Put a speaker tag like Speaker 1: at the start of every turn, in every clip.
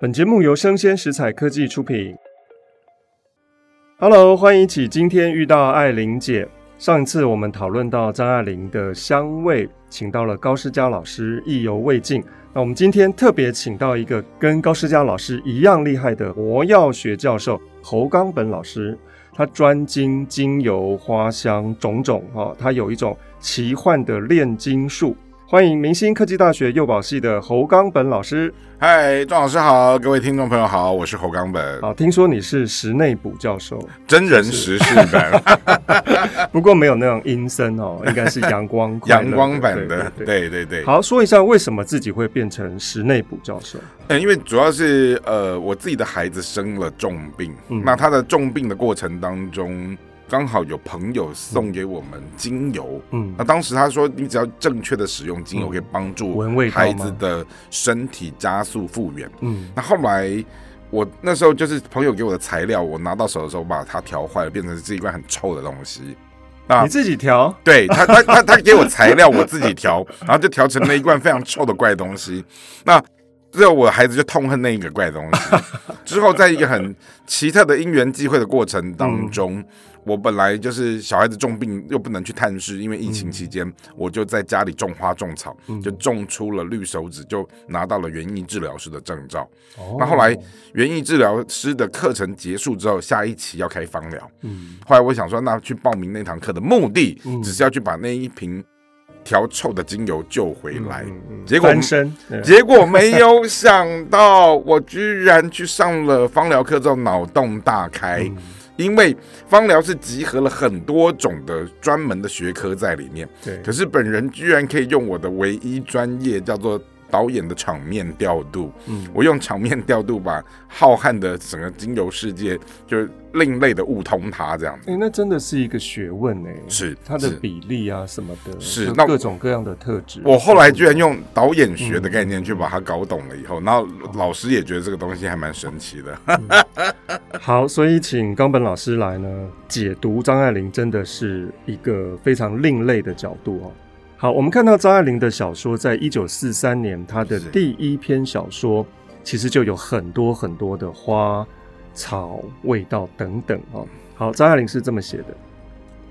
Speaker 1: 本节目由生鲜食材科技出品。Hello，欢迎一起今天遇到爱玲姐。上一次我们讨论到张爱玲的香味，请到了高诗佳老师，意犹未尽。那我们今天特别请到一个跟高诗佳老师一样厉害的活药学教授侯冈本老师，他专精精油、花香种种，哈，他有一种奇幻的炼金术。欢迎明星科技大学幼保系的侯刚本老师。
Speaker 2: 嗨，庄老师好，各位听众朋友好，我是侯刚本。
Speaker 1: 好，听说你是石内卜教授，
Speaker 2: 真人实事版，
Speaker 1: 不过没有那种阴森哦，应该是阳光
Speaker 2: 阳光版的。对对对，对对对。
Speaker 1: 好，说一下为什么自己会变成石内卜教授？
Speaker 2: 嗯，因为主要是呃，我自己的孩子生了重病，嗯、那他的重病的过程当中。刚好有朋友送给我们精油，嗯，那当时他说，你只要正确的使用精油，可以帮助孩子的身体加速复原，嗯，那后来我那时候就是朋友给我的材料，我拿到手的时候把它调坏了，变成是一罐很臭的东西。
Speaker 1: 那你自己调？
Speaker 2: 对他，他他他给我材料，我自己调，然后就调成了一罐非常臭的怪东西。那之后我孩子就痛恨那一个怪东西。之后在一个很奇特的因缘际会的过程当 中。嗯我本来就是小孩子重病又不能去探视，因为疫情期间，我就在家里种花种草，就种出了绿手指，就拿到了园艺治疗师的证照。那后来园艺治疗师的课程结束之后，下一期要开芳疗。后来我想说，那去报名那堂课的目的，只是要去把那一瓶调臭的精油救回来。结果，结果没有想到，我居然去上了芳疗课之后，脑洞大开。因为芳疗是集合了很多种的专门的学科在里面，对。可是本人居然可以用我的唯一专业叫做导演的场面调度，嗯，我用场面调度把浩瀚的整个精油世界就是另类的悟通它这样子。
Speaker 1: 哎，那真的是一个学问哎，
Speaker 2: 是
Speaker 1: 它的比例啊什么的，
Speaker 2: 是
Speaker 1: 那各种各样的特质。
Speaker 2: 我后来居然用导演学的概念去把它搞懂了以后，然后老师也觉得这个东西还蛮神奇的。
Speaker 1: 嗯、好，所以请冈本老师来呢解读张爱玲，真的是一个非常另类的角度哦。好，我们看到张爱玲的小说，在一九四三年，她的第一篇小说其实就有很多很多的花草味道等等啊。好，张爱玲是这么写的：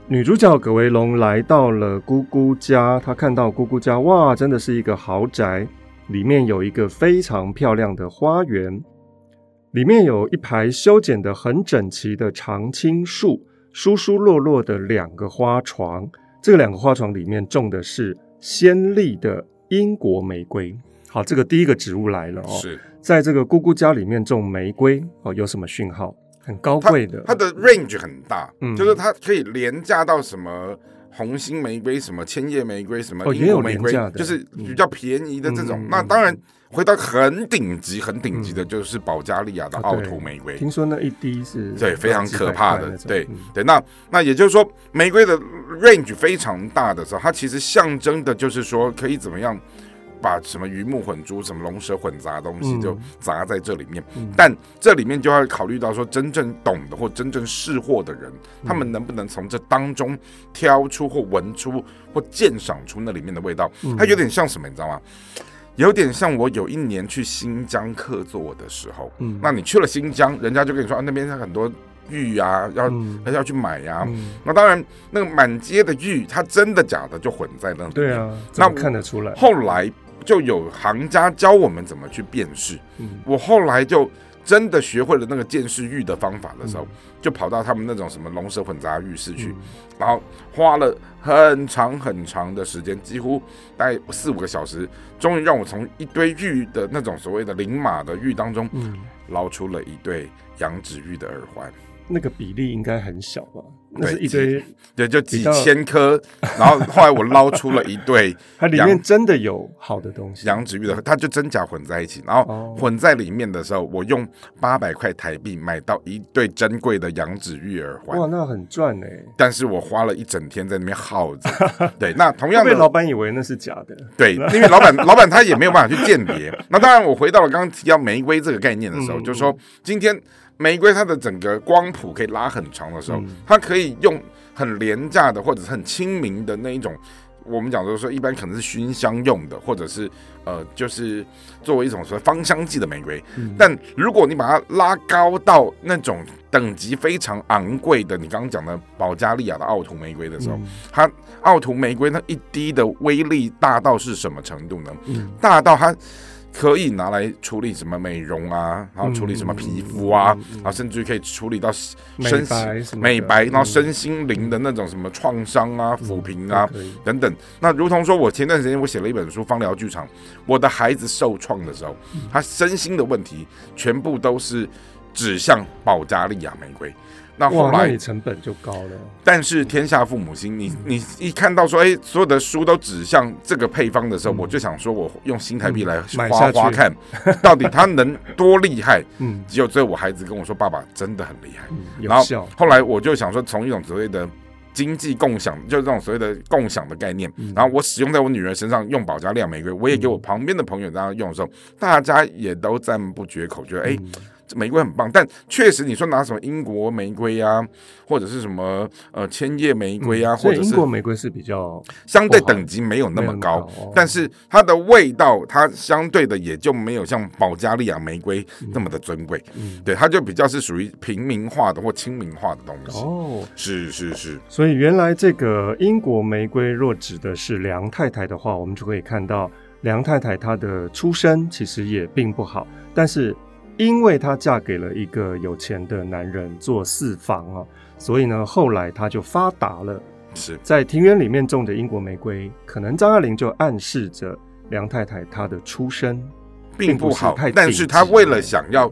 Speaker 1: 女主角葛维龙来到了姑姑家，她看到姑姑家，哇，真的是一个豪宅，里面有一个非常漂亮的花园，里面有一排修剪得很整齐的常青树，疏疏落落的两个花床。这两个花床里面种的是鲜丽的英国玫瑰。好，这个第一个植物来了哦。是，在这个姑姑家里面种玫瑰哦，有什么讯号？很高贵的，
Speaker 2: 它，它的 range 很大，嗯，就是它可以廉价到什么红心玫瑰、什么千叶玫瑰、什么英国玫瑰，哦，就是比较便宜的这种。嗯，那当然。回到很顶级、很顶级的，就是保加利亚的奥图玫瑰。
Speaker 1: 听说那一滴是，
Speaker 2: 对，非常可怕的。对对，那那也就是说，玫瑰的 range 非常大的时候，它其实象征的就是说，可以怎么样把什么鱼目混珠、什么龙蛇混杂的东西就砸在这里面。但这里面就要考虑到说，真正懂的或真正识货的人，他们能不能从这当中挑出或闻出或鉴赏出那里面的味道？它有点像什么，你知道吗？有点像我有一年去新疆客座的时候，嗯，那你去了新疆，人家就跟你说啊，那边有很多玉啊，要、嗯、要去买呀、啊嗯。那当然，那个满街的玉，它真的假的就混在那里。
Speaker 1: 对啊，那看得出来。
Speaker 2: 后来就有行家教我们怎么去辨识。嗯，我后来就。真的学会了那个见识玉的方法的时候，就跑到他们那种什么龙蛇混杂浴室去，然后花了很长很长的时间，几乎大概四五个小时，终于让我从一堆玉的那种所谓的灵马的玉当中，捞出了一对羊脂玉的耳环。
Speaker 1: 那个比例应该很小吧？那是一堆，
Speaker 2: 对，就几千颗。然后后来我捞出了一对，
Speaker 1: 它里面真的有好的东西，
Speaker 2: 羊脂玉的，它就真假混在一起。然后混在里面的时候，我用八百块台币买到一对珍贵的羊脂玉耳环。
Speaker 1: 哇，那很赚哎！
Speaker 2: 但是我花了一整天在那边耗着。对，那同样的，
Speaker 1: 老板以为那是假的。
Speaker 2: 对，因为老板老板他也没有办法去鉴别。那当然，我回到了刚刚提到玫瑰这个概念的时候，就是说今天。玫瑰它的整个光谱可以拉很长的时候，它可以用很廉价的或者是很亲民的那一种我们讲就是说，一般可能是熏香用的，或者是呃，就是作为一种说芳香剂的玫瑰。嗯、但如果你把它拉高到那种等级非常昂贵的，你刚刚讲的保加利亚的奥图玫瑰的时候，嗯、它奥图玫瑰那一滴的威力大到是什么程度呢？嗯、大到它。可以拿来处理什么美容啊，然后处理什么皮肤啊，嗯、然后甚至可以处理到身心美白，然后身心灵的那种什么创伤啊、抚平啊等等。那如同说，我前段时间我写了一本书《芳疗剧场》，我的孩子受创的时候，他身心的问题全部都是指向保加利亚玫瑰。那后来
Speaker 1: 你成本就高了，
Speaker 2: 但是天下父母心，你你一看到说，哎，所有的书都指向这个配方的时候，我就想说，我用新台币来花花看，到底它能多厉害？嗯，只有最后我孩子跟我说，爸爸真的很厉害。然后后来我就想说，从一种所谓的经济共享，就是这种所谓的共享的概念，然后我使用在我女儿身上，用保加利亚玫瑰，我也给我旁边的朋友这样用的时候，大家也都赞不绝口，觉得哎。玫瑰很棒，但确实你说拿什么英国玫瑰啊，或者是什么呃千叶玫瑰啊，嗯、或者是英
Speaker 1: 国玫瑰是比较
Speaker 2: 相对等级没有那么高，高但是它的味道它相对的也就没有像保加利亚玫瑰那么的尊贵，嗯、对，它就比较是属于平民化的或亲民化的东西。哦，是是是。
Speaker 1: 所以原来这个英国玫瑰若指的是梁太太的话，我们就可以看到梁太太她的出身其实也并不好，但是。因为她嫁给了一个有钱的男人做四房啊，所以呢，后来她就发达了。
Speaker 2: 是。
Speaker 1: 在庭园里面种的英国玫瑰，可能张爱玲就暗示着梁太太她的出身
Speaker 2: 并不好，但是她为了想要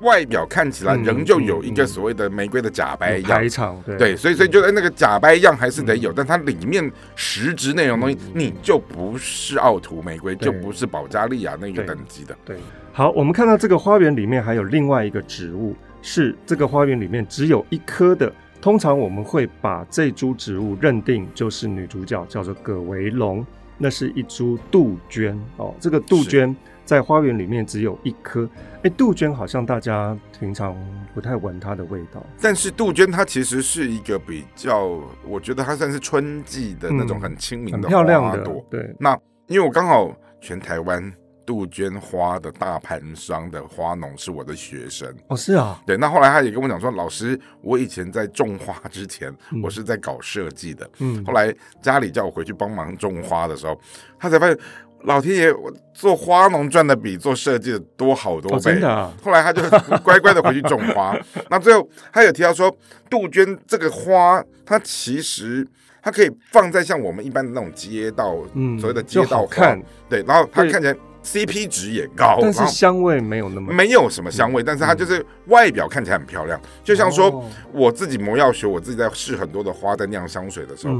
Speaker 2: 外表看起来仍旧有一个所谓的玫瑰的假白样，对。对，所以所以就那个假白样还是得有，但它里面实质内容东西你就不是奥图玫瑰，就不是保加利亚那个等级的，
Speaker 1: 对。好，我们看到这个花园里面还有另外一个植物，是这个花园里面只有一颗的。通常我们会把这株植物认定就是女主角，叫做葛维龙。那是一株杜鹃哦。这个杜鹃在花园里面只有一颗。哎，杜鹃好像大家平常不太闻它的味道，
Speaker 2: 但是杜鹃它其实是一个比较，我觉得它算是春季的那种很清明很漂亮的。
Speaker 1: 对，
Speaker 2: 那因为我刚好全台湾。杜鹃花的大盘商的花农是我的学生。
Speaker 1: 哦，是啊，
Speaker 2: 对，那后来他也跟我讲说，老师，我以前在种花之前，嗯、我是在搞设计的，嗯，后来家里叫我回去帮忙种花的时候，他才发现，老天爷，我做花农赚的比做设计的多好多倍，啊。后来他就乖乖的回去种花，那最后他有提到说，杜鹃这个花，它其实它可以放在像我们一般的那种街道，嗯，所谓的街道看，对，然后它看起来。CP 值也高，
Speaker 1: 但是香味没有那么
Speaker 2: 没有什么香味，但是它就是外表看起来很漂亮。就像说我自己魔药学，我自己在试很多的花，在酿香水的时候，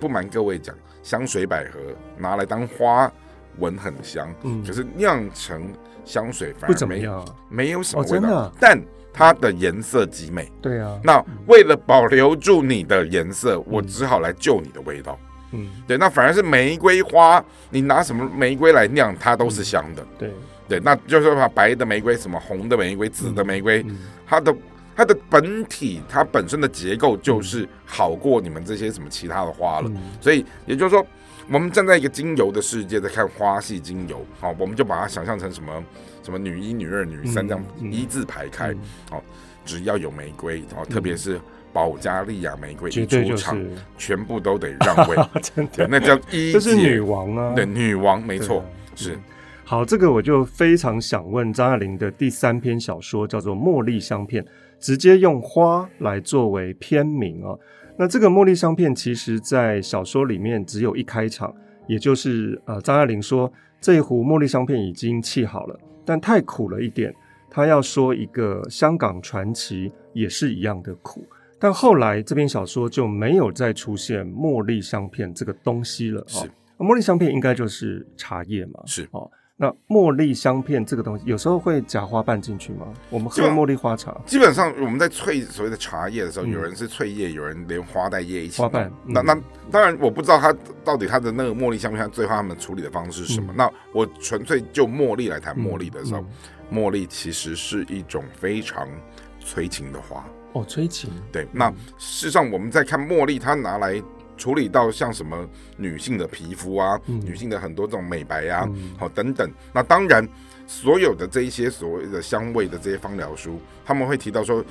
Speaker 2: 不瞒各位讲，香水百合拿来当花闻很香，可是酿成香水反而没没有什么味道，但它的颜色极美。
Speaker 1: 对啊，
Speaker 2: 那为了保留住你的颜色，我只好来救你的味道。嗯，对，那反而是玫瑰花，你拿什么玫瑰来酿，它都是香的。
Speaker 1: 对，
Speaker 2: 对，那就是把，白的玫瑰、什么红的玫瑰、紫的玫瑰，它的它的本体，它本身的结构就是好过你们这些什么其他的花了。所以也就是说，我们站在一个精油的世界在看花系精油，好，我们就把它想象成什么什么女一、女二、女三这样一字排开。好，只要有玫瑰，然后特别是。保加利亚玫瑰一出场，全部都得让位，
Speaker 1: 真的，
Speaker 2: 那叫一，
Speaker 1: 这是女王啊，
Speaker 2: 对，女王没错，是。
Speaker 1: 好，这个我就非常想问张爱玲的第三篇小说叫做《茉莉香片》，直接用花来作为篇名啊。那这个茉莉香片，其实在小说里面只有一开场，也就是呃，张爱玲说这一壶茉莉香片已经沏好了，但太苦了一点，她要说一个香港传奇也是一样的苦。但后来这篇小说就没有再出现茉莉香片这个东西了。是，茉莉香片应该就是茶叶嘛。
Speaker 2: 是
Speaker 1: 哦，那茉莉香片这个东西有时候会夹花瓣进去吗？我们喝茉莉花茶，
Speaker 2: 基本上我们在萃所谓的茶叶的时候，有人是萃叶，有人连花带叶一起。
Speaker 1: 花瓣。
Speaker 2: 那那当然我不知道它到底它的那个茉莉香片最后他们处理的方式是什么。那我纯粹就茉莉来谈茉莉的时候，茉莉其实是一种非常催情的花。
Speaker 1: 哦，催情。
Speaker 2: 对，那事实上我们在看茉莉，它拿来处理到像什么女性的皮肤啊，
Speaker 1: 嗯、
Speaker 2: 女性的很多这种美白啊，好、
Speaker 1: 嗯、
Speaker 2: 等等。那当然，所有的这一些所谓的香味的这些芳疗书，他们会提到说。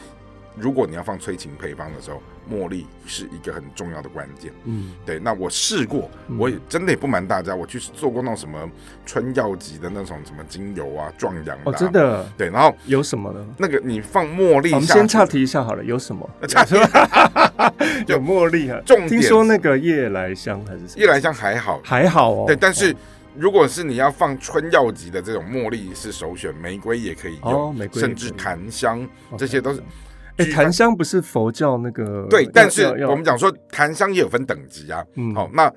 Speaker 2: 如果你要放催情配方的时候，茉莉是一个很重要的关键。
Speaker 1: 嗯，
Speaker 2: 对。那我试过，我也真的也不瞒大家，我去做过那种什么春药级的那种什么精油啊、壮阳的、啊。
Speaker 1: 哦，真的。
Speaker 2: 对，然后
Speaker 1: 有什么呢？
Speaker 2: 那个你放茉莉，
Speaker 1: 我们先岔题一下好了。有什么？岔题。有茉莉啊。重点。听说那个夜来香还是什么？
Speaker 2: 夜来香还好，
Speaker 1: 还好哦。
Speaker 2: 对，但是如果是你要放春药级的这种茉莉是首选，玫瑰也可以用，
Speaker 1: 哦、玫瑰
Speaker 2: 甚至檀香，这些都是。
Speaker 1: 哎，檀香不是佛教那个？
Speaker 2: 对，但是我们讲说檀香也有分等级啊。嗯，好，那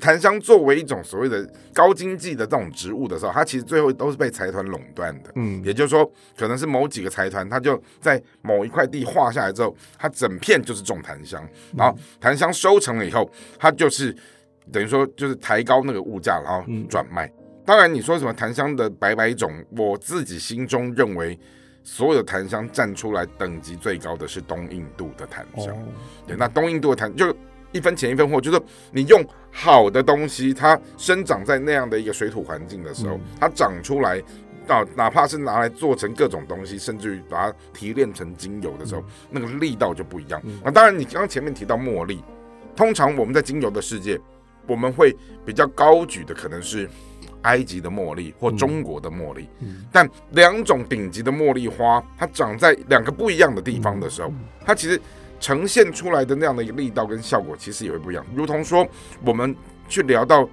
Speaker 2: 檀香作为一种所谓的高经济的这种植物的时候，它其实最后都是被财团垄断的。嗯，也就是说，可能是某几个财团，它就在某一块地划下来之后，它整片就是种檀香，然后檀香收成了以后，它就是等于说就是抬高那个物价，然后转卖。当然，你说什么檀香的百百种，我自己心中认为。所有的檀香站出来等级最高的是东印度的檀香，哦、对，那东印度的檀就一分钱一分货，就是你用好的东西，它生长在那样的一个水土环境的时候，嗯、它长出来到，哪怕是拿来做成各种东西，甚至于把它提炼成精油的时候，嗯、那个力道就不一样。嗯、啊，当然你刚刚前面提到茉莉，通常我们在精油的世界，我们会比较高举的可能是。埃及的茉莉或中国的茉莉，但两种顶级的茉莉花，它长在两个不一样的地方的时候，它其实呈现出来的那样的一个力道跟效果，其实也会不一样。如同说，我们去聊到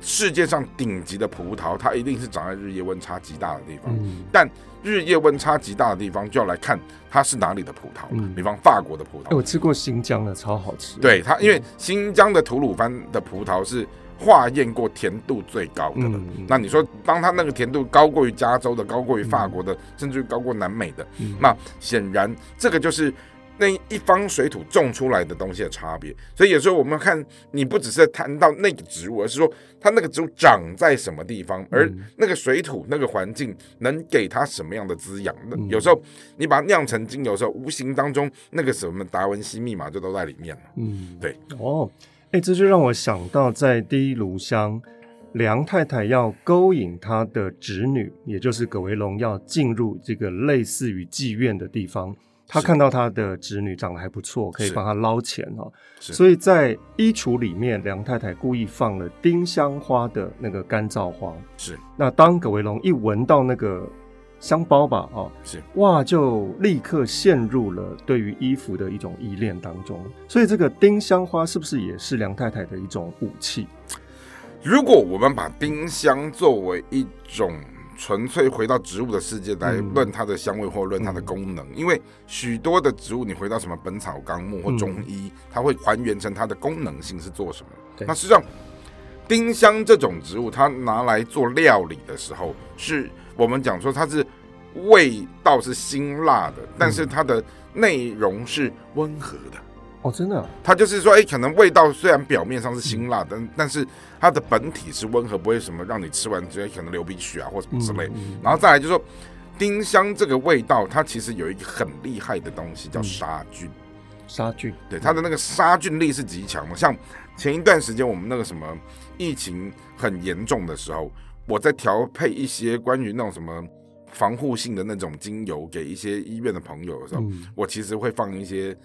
Speaker 2: 世界上顶级的葡萄，它一定是长在日夜温差极大的地方。嗯、但日夜温差极大的地方，就要来看它是哪里的葡萄。嗯、比方法国的葡萄，
Speaker 1: 欸、我吃过新疆的，超好吃。
Speaker 2: 对它，因为新疆的吐鲁番的葡萄是。化验过甜度最高的了，那你说，当它那个甜度高过于加州的，高过于法国的，嗯、甚至于高过南美的，嗯、那显然这个就是那一方水土种出来的东西的差别。所以有时候我们看，你不只是谈到那个植物，而是说它那个植物长在什么地方，而那个水土、那个环境能给它什么样的滋养。那、嗯、有时候你把它酿成精油的时候，无形当中那个什么达文西密码就都在里面了。嗯，对，
Speaker 1: 哦。哎，这就让我想到，在第一炉香，梁太太要勾引她的侄女，也就是葛维龙，要进入这个类似于妓院的地方。他看到他的侄女长得还不错，可以帮他捞钱哈。所以在衣橱里面，梁太太故意放了丁香花的那个干燥花。
Speaker 2: 是。
Speaker 1: 那当葛维龙一闻到那个。香包吧，哦，
Speaker 2: 是
Speaker 1: 哇，就立刻陷入了对于衣服的一种依恋当中。所以这个丁香花是不是也是梁太太的一种武器？
Speaker 2: 如果我们把丁香作为一种纯粹回到植物的世界来论它的香味或论它的功能，嗯、因为许多的植物你回到什么《本草纲目》或中医，嗯、它会还原成它的功能性是做什么。那实际上，丁香这种植物，它拿来做料理的时候是。我们讲说它是味道是辛辣的，但是它的内容是温和的。
Speaker 1: 哦，真的？
Speaker 2: 它就是说，哎，可能味道虽然表面上是辛辣的，但但是它的本体是温和，不会什么让你吃完直接可能流鼻血啊或什么之类。然后再来就是说，丁香这个味道，它其实有一个很厉害的东西叫杀菌。
Speaker 1: 杀菌，
Speaker 2: 对，它的那个杀菌力是极强的。像前一段时间我们那个什么疫情很严重的时候。我在调配一些关于那种什么防护性的那种精油给一些医院的朋友的时候，嗯、我其实会放一些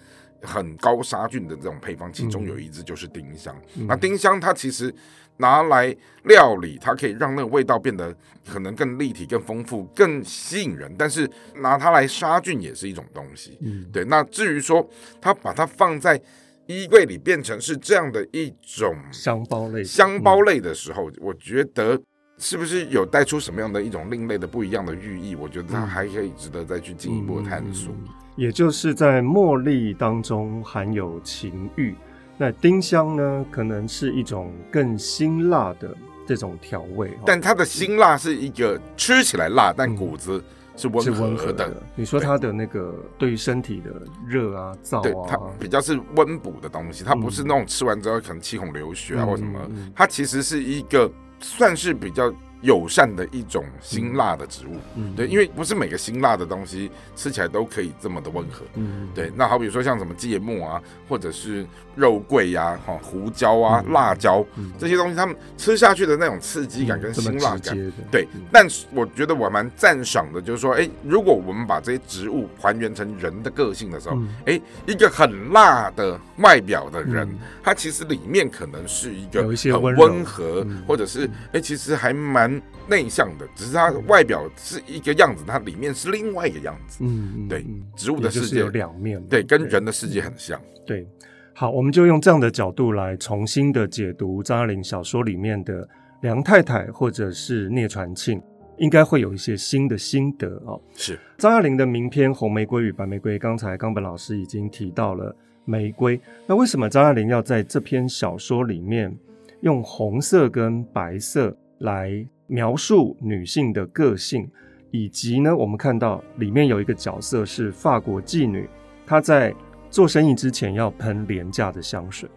Speaker 2: 很高杀菌的这种配方，其中有一支就是丁香。嗯、那丁香它其实拿来料理，它可以让那个味道变得可能更立体、更丰富、更吸引人。但是拿它来杀菌也是一种东西。嗯、对。那至于说它把它放在衣柜里变成是这样的一种
Speaker 1: 香包类
Speaker 2: 香包类的时候，嗯、我觉得。是不是有带出什么样的一种另类的不一样的寓意？我觉得它还可以值得再去进一步的探索。
Speaker 1: 嗯，也就是在茉莉当中含有情欲，那丁香呢，可能是一种更辛辣的这种调味。
Speaker 2: 但它的辛辣是一个吃起来辣，但骨子是温和的。嗯，和的。
Speaker 1: 你说它的那个对于身体的热啊、燥啊，
Speaker 2: 对，它比较是温补的东西，它不是那种吃完之后可能气孔流血啊或什么，它其实是一个。算是比较友善的一种辛辣的植物，
Speaker 1: 嗯，
Speaker 2: 对，因为不是每个辛辣的东西吃起来都可以这么的温和，
Speaker 1: 嗯，
Speaker 2: 对。那好比说像什么芥末啊，或者是肉桂呀、哈胡椒啊、辣椒这些东西，他们吃下去的那种刺激感跟辛辣感，对。但是我觉得我蛮赞赏的，就是说，哎，如果我们把这些植物还原成人的个性的时候，哎，一个很辣的外表的人，他其实里面可能是一个很温和，或者是哎，其实还蛮。内向的，只是它外表是一个样子，它里面是另外一个样子。
Speaker 1: 嗯，
Speaker 2: 对，植物的世界
Speaker 1: 有两面，
Speaker 2: 对，跟人的世界很像。
Speaker 1: 对，好，我们就用这样的角度来重新的解读张爱玲小说里面的梁太太或者是聂传庆，应该会有一些新的心得哦。
Speaker 2: 是
Speaker 1: 张爱玲的名篇《红玫瑰与白玫瑰》，刚才冈本老师已经提到了玫瑰，那为什么张爱玲要在这篇小说里面用红色跟白色来描述女性的个性，以及呢，我们看到里面有一个角色是法国妓女，她在做生意之前要喷廉价的香水。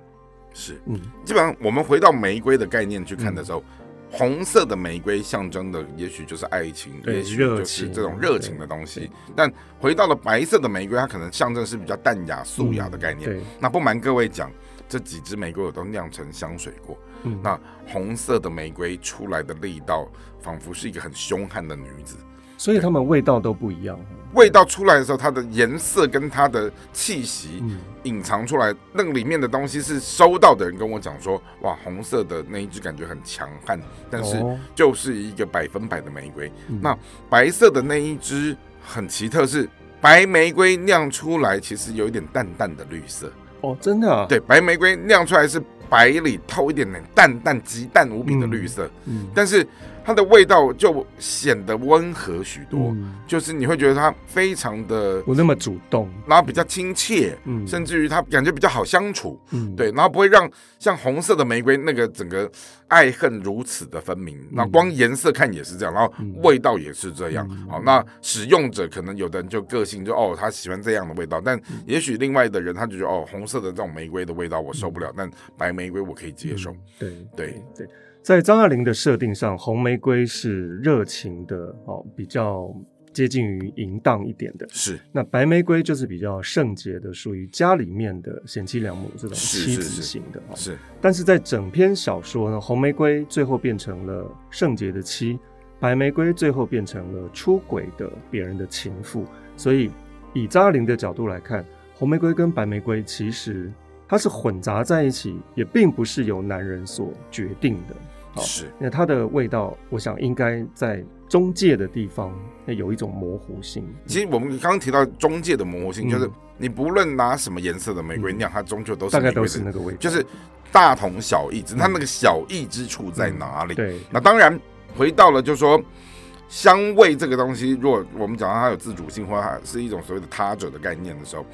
Speaker 2: 是，嗯，基本上我们回到玫瑰的概念去看的时候，嗯、红色的玫瑰象征的也许就是爱情，也许就是这种热情的东西。但回到了白色的玫瑰，它可能象征是比较淡雅、素雅的概念。那不瞒各位讲，这几支玫瑰我都酿成香水过。嗯、那红色的玫瑰出来的力道，仿佛是一个很凶悍的女子，
Speaker 1: 所以它们味道都不一样。
Speaker 2: 味道出来的时候，它的颜色跟它的气息隐藏出来，嗯、那个里面的东西是收到的人跟我讲说，哇，红色的那一只感觉很强悍，但是就是一个百分百的玫瑰。哦、那白色的那一只很奇特，是白玫瑰酿出来其实有一点淡淡的绿色。
Speaker 1: 哦，真的啊？
Speaker 2: 对，白玫瑰酿出来是。白里透一点点淡淡极淡无比的绿色，嗯，嗯，但是它的味道就显得温和许多，嗯、就是你会觉得它非常的
Speaker 1: 不那么主动，
Speaker 2: 然后比较亲切，嗯，甚至于它感觉比较好相处，嗯，对，然后不会让像红色的玫瑰那个整个爱恨如此的分明，那、嗯、光颜色看也是这样，然后味道也是这样，嗯、好，那使用者可能有的人就个性就哦，他喜欢这样的味道，但也许另外的人他就觉得哦，红色的这种玫瑰的味道我受不了，嗯、但白玫瑰我可以接受，
Speaker 1: 对对。
Speaker 2: 对。
Speaker 1: 对在张爱玲的设定上，红玫瑰是热情的哦，比较接近于淫荡一点的。
Speaker 2: 是，
Speaker 1: 那白玫瑰就是比较圣洁的，属于家里面的贤妻良母这种妻子型的。
Speaker 2: 是，是，是，是，
Speaker 1: 但是在整篇小说呢，红玫瑰最后变成了圣洁的妻，白玫瑰最后变成了出轨的别人的情妇。所以，以张爱玲的角度来看，红玫瑰跟白玫瑰其实它是混杂在一起，也并不是由男人所决定的。
Speaker 2: 是，
Speaker 1: 那它的味道，我想应该在中介的地方有一种模糊性。
Speaker 2: 其实我们刚刚提到中介的模糊性，就是你不论拿什么颜色的玫瑰酿，它终究都是
Speaker 1: 大概都是那个味道，
Speaker 2: 就是大同小异，只是它那个小异之处在哪里？
Speaker 1: 对。
Speaker 2: 那当然回到了，就是说香味这个东西，如果我们讲到它有自主性，或者它是一种所谓的他者的概念的时候，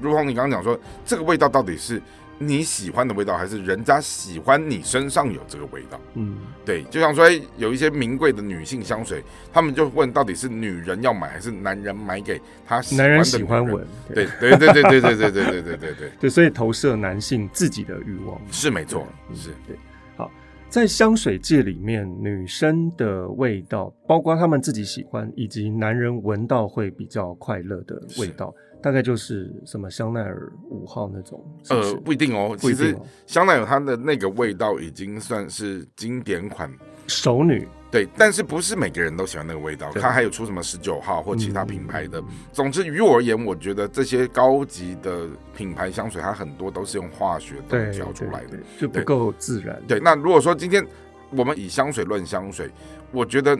Speaker 2: 如同你刚刚讲说，这个味道到底是？你喜欢的味道，还是人家喜欢你身上有这个味道？嗯，对，就像说有一些名贵的女性香水，他们就问到底是女人要买，还是男人买给他喜欢的？
Speaker 1: 男人喜欢闻，
Speaker 2: 对对对对对对对对对对对对
Speaker 1: 对，所以投射男性自己的欲望
Speaker 2: 是没错，是
Speaker 1: 对。好，在香水界里面，女生的味道，包括他们自己喜欢，以及男人闻到会比较快乐的味道。大概就是什么香奈儿五号那种是不是？
Speaker 2: 呃，不一定哦。其实香奈儿它的那个味道已经算是经典款，
Speaker 1: 熟女
Speaker 2: 对，但是不是每个人都喜欢那个味道。它还有出什么十九号或其他品牌的。总之，于我而言，我觉得这些高级的品牌香水，它很多都是用化学东西调出来的，
Speaker 1: 就不够自然。
Speaker 2: 对，那如果说今天我们以香水论香水，我觉得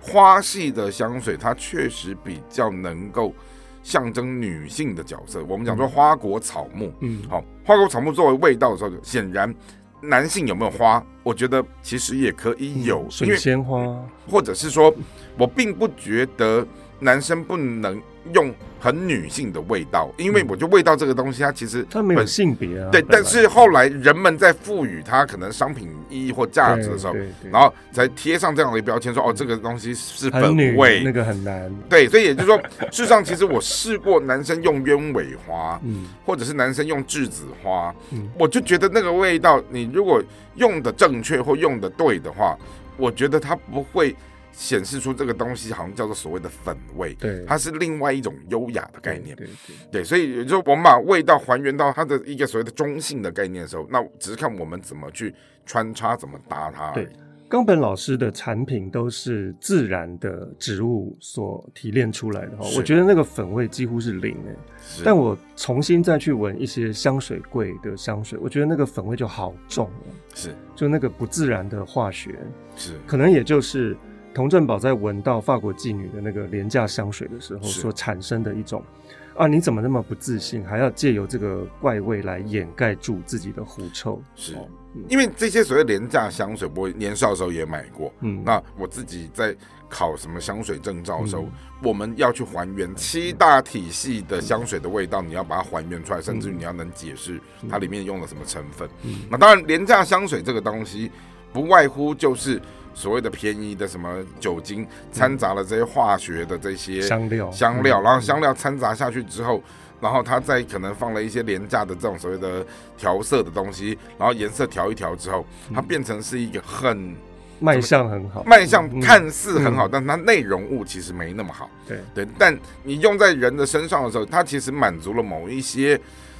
Speaker 2: 花系的香水它确实比较能够。象征女性的角色，我们讲说花果草木，嗯，好，花果草木作为味道的时候，显然男性有没有花，我觉得其实也可以有，
Speaker 1: 水仙花，
Speaker 2: 或者是说，我并不觉得男生不能。用很女性的味道，因为我觉得味道这个东西，它其实
Speaker 1: 它没有性别啊。
Speaker 2: 对，但是后来人们在赋予它可能商品意义或价值的时候，然后才贴上这样的标签，说哦，这个东西是本味，
Speaker 1: 那个很难。
Speaker 2: 对，所以也就是说，事实上，其实我试过男生用鸢尾花，嗯，或者是男生用栀子花，嗯，我就觉得那个味道，你如果用的正确或用的对的话。我觉得它不会显示出这个东西好像叫做所谓的粉味，
Speaker 1: 对，
Speaker 2: 它是另外一种优雅的概念，
Speaker 1: 对对对，
Speaker 2: 对，所以也就我们把味道还原到它的一个所谓的中性的概念的时候，那只是看我们怎么去穿插，怎么搭它。
Speaker 1: 对。冈本老师的产品都是自然的植物所提炼出来的哈，我觉得那个粉味几乎是零诶。但我重新再去闻一些香水柜的香水，我觉得那个粉味就好重哦。
Speaker 2: 是，
Speaker 1: 就那个不自然的化学，
Speaker 2: 是，
Speaker 1: 可能也就是佟振宝在闻到法国妓女的那个廉价香水的时候所产生的一种。啊！你怎么那么不自信？还要借由这个怪味来掩盖住自己的狐臭？
Speaker 2: 是，嗯、因为这些所谓廉价香水，我年少的时候也买过。嗯，那我自己在考什么香水证照的时候，嗯、我们要去还原七大体系的香水的味道，嗯、你要把它还原出来，甚至于你要能解释它里面用了什么成分。嗯，那当然，廉价香水这个东西，不外乎就是。所谓的便宜的什么酒精掺杂了这些化学的这些香料，香料，然后香料掺杂下去之后，然后它再可能放了一些廉价的这种所谓的调色的东西，然后颜色调一调之后，它变成是一个很
Speaker 1: 卖相很好，
Speaker 2: 卖相看似很好，但它内容物其实没那么好。
Speaker 1: 对。
Speaker 2: 对，但你用在人的身上的时候，它其实满足了某一些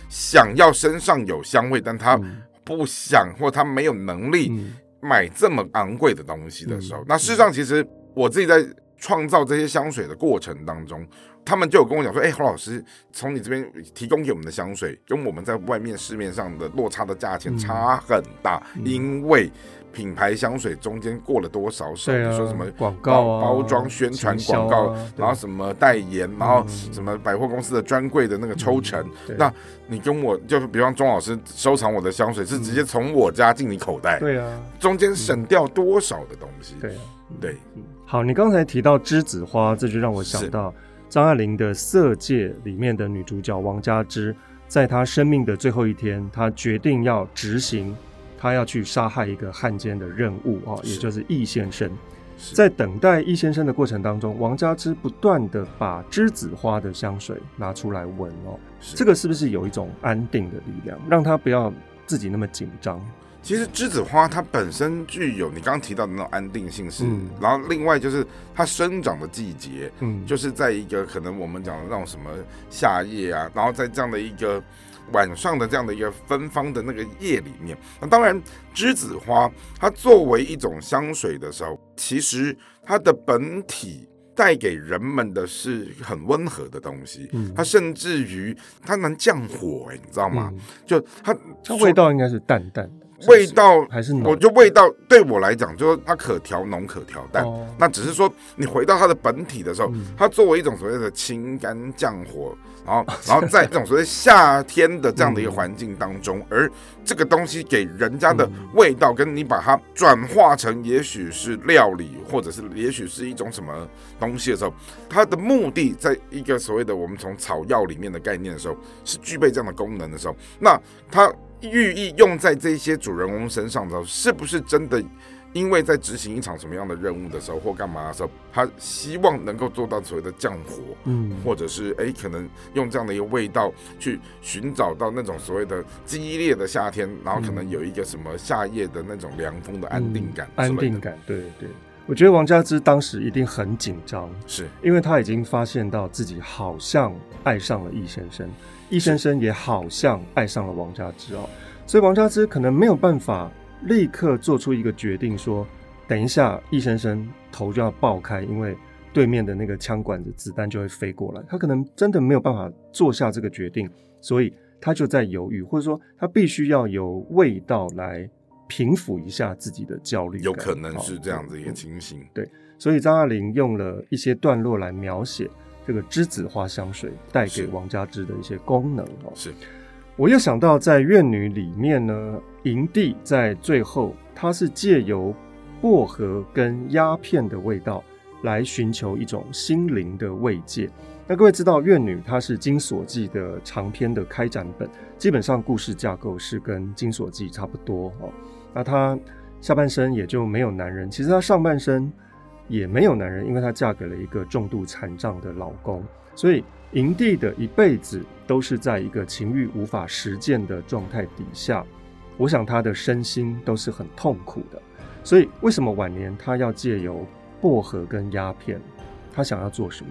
Speaker 2: 想要身上有香味，但他不想或他没有能力。买这么昂贵的东西的时候，嗯、那事实上其实我自己在创造这些香水的过程当中，他们就有跟我讲说：“哎、欸，侯老师，从你这边提供给我们的香水，跟我们在外面市面上的落差的价钱差很大，嗯、因为。”品牌香水中间过了多少手？比如说什么广告啊、包装宣传广告，然后什么代言，然后什么百货公司的专柜的那个抽成。那你跟我就比方钟老师收藏我的香水，是直接从我家进你口袋。对啊，中间省掉多少的东西？对对。
Speaker 1: 好，你刚才提到栀子花，这就让我想到张爱玲的《色戒》里面的女主角王佳芝，在她生命的最后一天，她决定要执行。他要去杀害一个汉奸的任务啊，也就是易先生。在等待易先生的过程当中，王佳芝不断的把栀子花的香水拿出来闻哦。这个是不是有一种安定的力量，让他不要自己那么紧张？
Speaker 2: 其实栀子花它本身具有你刚刚提到的那种安定性是，嗯、然后另外就是它生长的季节，嗯，就是在一个可能我们讲的那种什么夏夜啊，然后在这样的一个。晚上的这样的一个芬芳的那个夜里面，那当然栀子花它作为一种香水的时候，其实它的本体带给人们的是很温和的东西，嗯，它甚至于它能降火，欸，你知道吗？嗯，就它
Speaker 1: 它味道应该是淡淡的。
Speaker 2: 味道
Speaker 1: 还是
Speaker 2: 我就味道对我来讲，就是它可调浓可调淡。那只是说你回到它的本体的时候，它作为一种所谓的清肝降火，然后 然后在这种所谓夏天的这样的一个环境当中，而这个东西给人家的味道，跟你把它转化成也许是料理，或者是也许是一种什么东西的时候，它的目的在一个所谓的我们从草药里面的概念的时候，是具备这样的功能的时候，那它。寓意用在这些主人公身上的时候，是不是真的？因为在执行一场什么样的任务的时候，或干嘛的时候，他希望能够做到所谓的降火，嗯，或者是哎，可能用这样的一个味道去寻找到那种所谓的激烈的夏天，然后可能有一个什么夏夜的那种凉风的安定感，
Speaker 1: 安定感。对对，我觉得王佳芝当时一定很紧张，
Speaker 2: 是
Speaker 1: 因为他已经发现到自己好像爱上了易先生。易先生也好像爱上了王佳芝哦，所以王佳芝可能没有办法立刻做出一个决定，说等一下易先生头就要爆开，因为对面的那个枪管子子弹就会飞过来，他可能真的没有办法做下这个决定，所以他就在犹豫，或者说他必须要有味道来平抚一下自己的焦虑，
Speaker 2: 有可能是这样子一个情形。
Speaker 1: 对，所以张爱玲用了一些段落来描写。这个栀子花香水带给王佳芝的一些功能哦，是。我又想到在怨女里面呢，营地在最后，它是借由薄荷跟鸦片的味道来寻求一种心灵的慰藉。那各位知道，怨女它是金锁记的长篇的开展本，基本上故事架构是跟金锁记差不多哦。那她下半身也就没有男人，其实她上半生。也没有男人，因为她嫁给了一个重度残障的老公，所以营地的一辈子都是在一个情欲无法实践的状态底下。我想她的身心都是很痛苦的。所以为什么晚年她要借由薄荷跟鸦片，她想要做什么？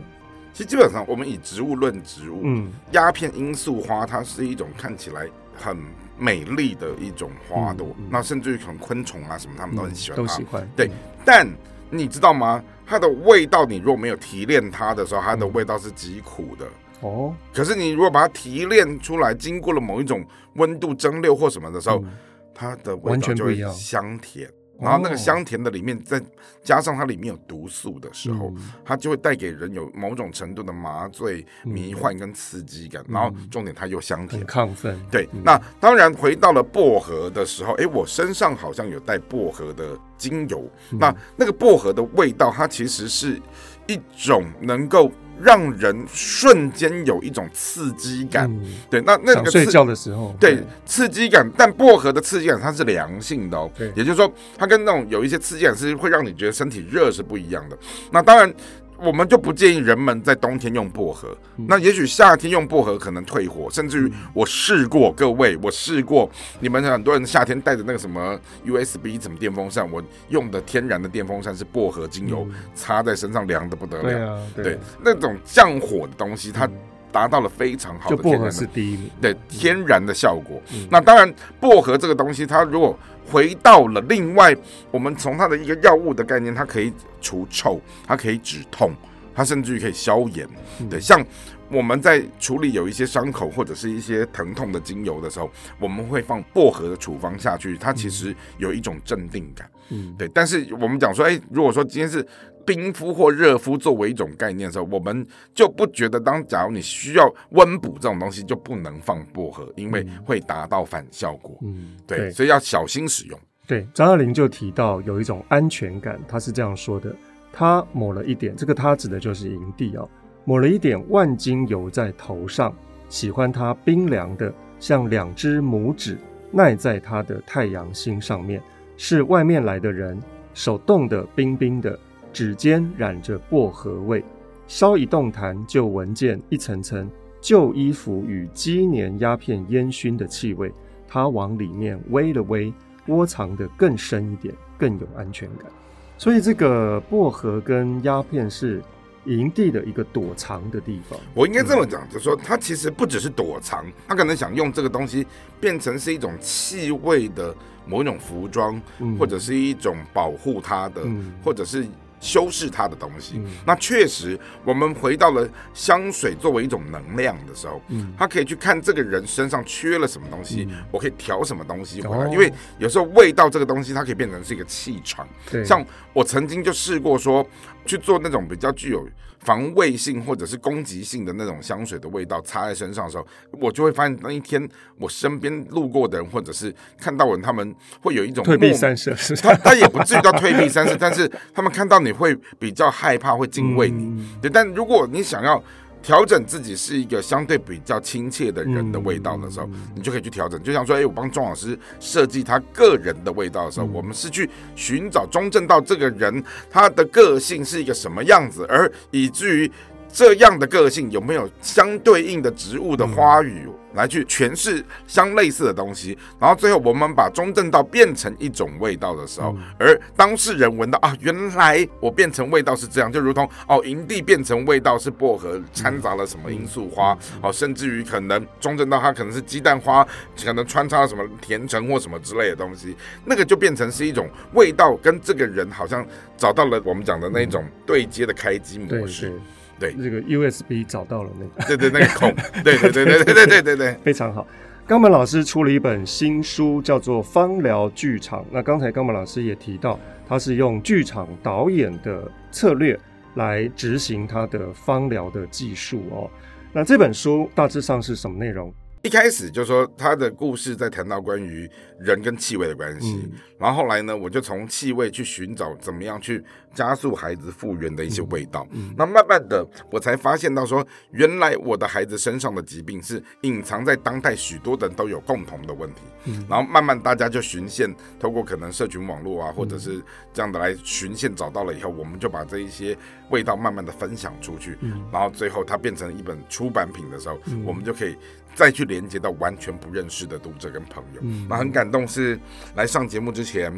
Speaker 2: 其实基本上我们以植物论植物，
Speaker 1: 嗯，
Speaker 2: 鸦片罂粟花它是一种看起来很美丽的一种花朵，嗯嗯、那甚至于可能昆虫啊什么，他们都很喜欢它，
Speaker 1: 嗯、都喜欢。
Speaker 2: 对，嗯、但你知道吗？它的味道，你如果没有提炼它的时候，它的味道是极苦的。哦、嗯。可是你如果把它提炼出来，经过了某一种温度蒸馏或什么的时候，嗯、它的味道就会香甜。然后那个香甜的里面，再加上它里面有毒素的时候，它就会带给人有某种程度的麻醉、迷幻跟刺激感。然后重点它又香甜，
Speaker 1: 亢奋。
Speaker 2: 对，那当然回到了薄荷的时候，哎，我身上好像有带薄荷的精油。那那个薄荷的味道，它其实是一种能够。让人瞬间有一种刺激感，嗯、对，那那个
Speaker 1: 睡觉的时候，
Speaker 2: 对，对。刺激感，但薄荷的刺激感它是良性的哦，对，也就是说，它跟那种有一些刺激感是会让你觉得身体热是不一样的。那当然。我们就不建议人们在冬天用薄荷。那也许夏天用薄荷可能退火，甚至于我试过，各位，我试过，你们很多人夏天带着那个什么 USB 什么电风扇，我用的天然的电风扇是薄荷精油，擦在身上凉的不得了。对啊，对，那种降火的东西，它达到了非常好的天然的，薄荷是第一名，对，天然的效果。那当然，薄荷这个东西，它如果回到了另外，我们从它的一个药物的概念，它可以除臭，它可以止痛，它甚至于可以消炎。对，像我们在处理有一些伤口或者是一些疼痛的精油的时候，我们会放薄荷的处方下去，它其实有一种镇定感。嗯，对。但是我们讲说，哎，如果说今天是冰敷或热敷作为一种概念的时候，我们就不觉得当假如你需要温补这种东西就不能放薄荷，因为会达到反效果。嗯，对，对，所以要小心使用。
Speaker 1: 对，张爱玲就提到有一种安全感，她是这样说的：她抹了一点，这个她指的就是营地哦，抹了一点万金油在头上，喜欢它冰凉的，像两只拇指耐在她的太阳星上面，是外面来的人，手冻的冰冰的。指尖染着薄荷味，稍一动弹就闻见一层层旧衣服与积年鸦片烟熏的气味。他往里面煨了煨，窝藏得更深一点，更有安全感。所以这个薄荷跟鸦片是营地的一个躲藏的地方。
Speaker 2: 我应该这么讲，就是说他其实不只是躲藏，他可能想用这个东西变成是一种气味的某一种服装，嗯、或者是一种保护他的，嗯、或者是。修饰它的东西，嗯、那确实，我们回到了香水作为一种能量的时候，嗯，他可以去看这个人身上缺了什么东西，嗯、我可以调什么东西回来，哦、因为有时候味道这个东西，它可以变成是一个气场。像我曾经就试过说去做那种比较具有。防卫性或者是攻击性的那种香水的味道擦在身上的时候，我就会发现那一天我身边路过的人或者是看到人，他们会有一种
Speaker 1: 退避三舍，
Speaker 2: 他他也不至于到退避三舍，但是他们看到你会比较害怕，会敬畏你。嗯、对，但如果你想要。调整自己是一个相对比较亲切的人的味道的时候，你就可以去调整。就像说，哎，我帮庄老师设计他个人的味道的时候，我们是去寻找中正道这个人他的个性是一个什么样子，而以至于。这样的个性有没有相对应的植物的花语来去诠释相类似的东西？然后最后我们把中正道变成一种味道的时候，而当事人闻到啊，原来我变成味道是这样，就如同哦，营地变成味道是薄荷掺杂了什么罂粟花，哦，甚至于可能中正道它可能是鸡蛋花，可能穿插了什么甜橙或什么之类的东西，那个就变成是一种味道，跟这个人好像找到了我们讲的那种对接的开机模式。对，
Speaker 1: 这个 USB 找到了那个，
Speaker 2: 对对，那个孔，对对对对对对对对对，
Speaker 1: 非常好。冈本老师出了一本新书，叫做《芳疗剧场》。那刚才冈本老师也提到，他是用剧场导演的策略来执行他的芳疗的技术哦。那这本书大致上是什么内容？
Speaker 2: 一开始就说他的故事在谈到关于人跟气味的关系，嗯、然后后来呢，我就从气味去寻找怎么样去加速孩子复原的一些味道。嗯嗯、那慢慢的，我才发现到说，原来我的孩子身上的疾病是隐藏在当代许多人都有共同的问题。嗯、然后慢慢大家就循线，透过可能社群网络啊，或者是这样的来循线找到了以后，我们就把这一些味道慢慢的分享出去。嗯、然后最后它变成一本出版品的时候，嗯、我们就可以再去。连接到完全不认识的读者跟朋友。
Speaker 1: 嗯，
Speaker 2: 那很感动，是来上节目之前，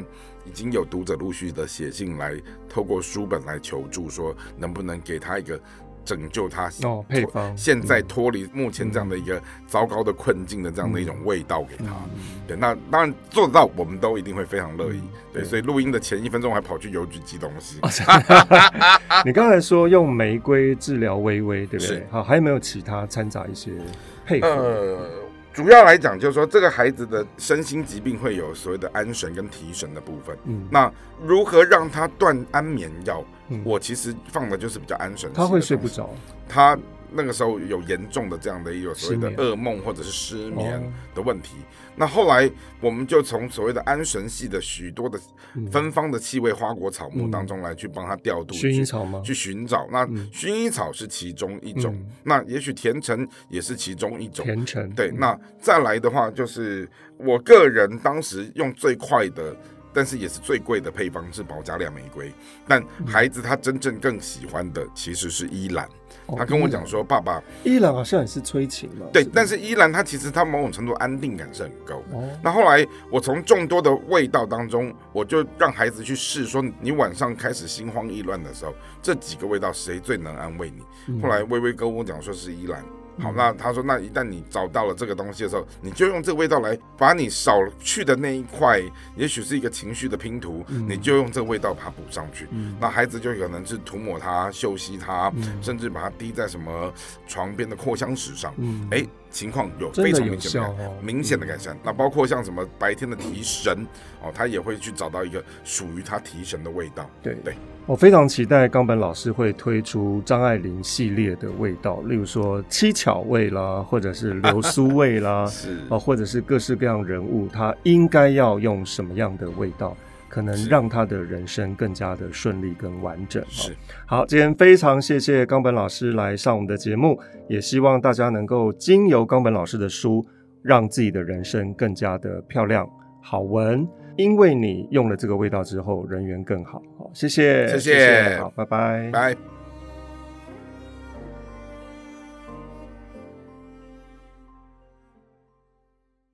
Speaker 2: 已经有读者陆续的写信来，透过书本来求助，说能不能给他一个。拯救他
Speaker 1: 哦，配方
Speaker 2: 现在脱离目前这样的一个糟糕的困境的这样的一种味道给他。
Speaker 1: 嗯、
Speaker 2: 对，那当然做得到，我们都一定会非常乐意。
Speaker 1: 嗯、
Speaker 2: 对，所以录音的前一分钟还跑去邮局寄东西。
Speaker 1: 你刚才说用玫瑰治疗微微，对不
Speaker 2: 对？
Speaker 1: 好，还有没有其他掺杂一些配合？
Speaker 2: 呃，主要来讲就是说，这个孩子的身心疾病会有所谓的安神跟提神的部分。嗯，那如何让他断安眠药？嗯、我其实放的就是比较安神，
Speaker 1: 他会睡不着。
Speaker 2: 他那个时候有严重的这样的一个所谓的噩梦或者是失眠的问题。哦、那后来我们就从所谓的安神系的许多的芬芳的气味花果草木当中来去帮他调度，
Speaker 1: 薰衣草吗？
Speaker 2: 去寻找。那薰衣草是其中一种，嗯、那也许甜橙也是其中一种。
Speaker 1: 甜橙
Speaker 2: 对。那再来的话，就是我个人当时用最快的。但是也是最贵的配方是保加利亚玫瑰，但孩子他真正更喜欢的其实是依兰。他跟我讲说：“爸爸，
Speaker 1: 依兰好像也是催情嘛。”
Speaker 2: 对，但是依兰它其实它某种程度安定感是很高。那后来我从众多的味道当中，我就让孩子去试，说你晚上开始心慌意乱的时候，这几个味道谁最能安慰你？后来微微跟我讲说是依兰。好，那他说，那一旦你找到了这个东西的时候，你就用这个味道来把你少去的那一块，也许是一个情绪的拼图，嗯、你就用这个味道把它补上去。嗯、那孩子就可能是涂抹它、嗅吸它，嗯、甚至把它滴在什么床边的扩香石上。嗯，哎，情况有非常明显的、哦、明显的改善。嗯、那包括像什么白天的提神哦，他也会去找到一个属于他提神的味道。对对。对
Speaker 1: 我非常期待冈本老师会推出张爱玲系列的味道，例如说七巧味啦，或者是流苏味啦，是哦，或者是各式各样人物，他应该要用什么样的味道，可能让他的人生更加的顺利跟完整。是好，今天非常谢谢冈本老师来上我们的节目，也希望大家能够经由冈本老师的书，让自己的人生更加的漂亮好闻。因为你用了这个味道之后，人缘更好。好，谢谢，
Speaker 2: 谢谢，
Speaker 1: 好，拜拜，
Speaker 2: 拜。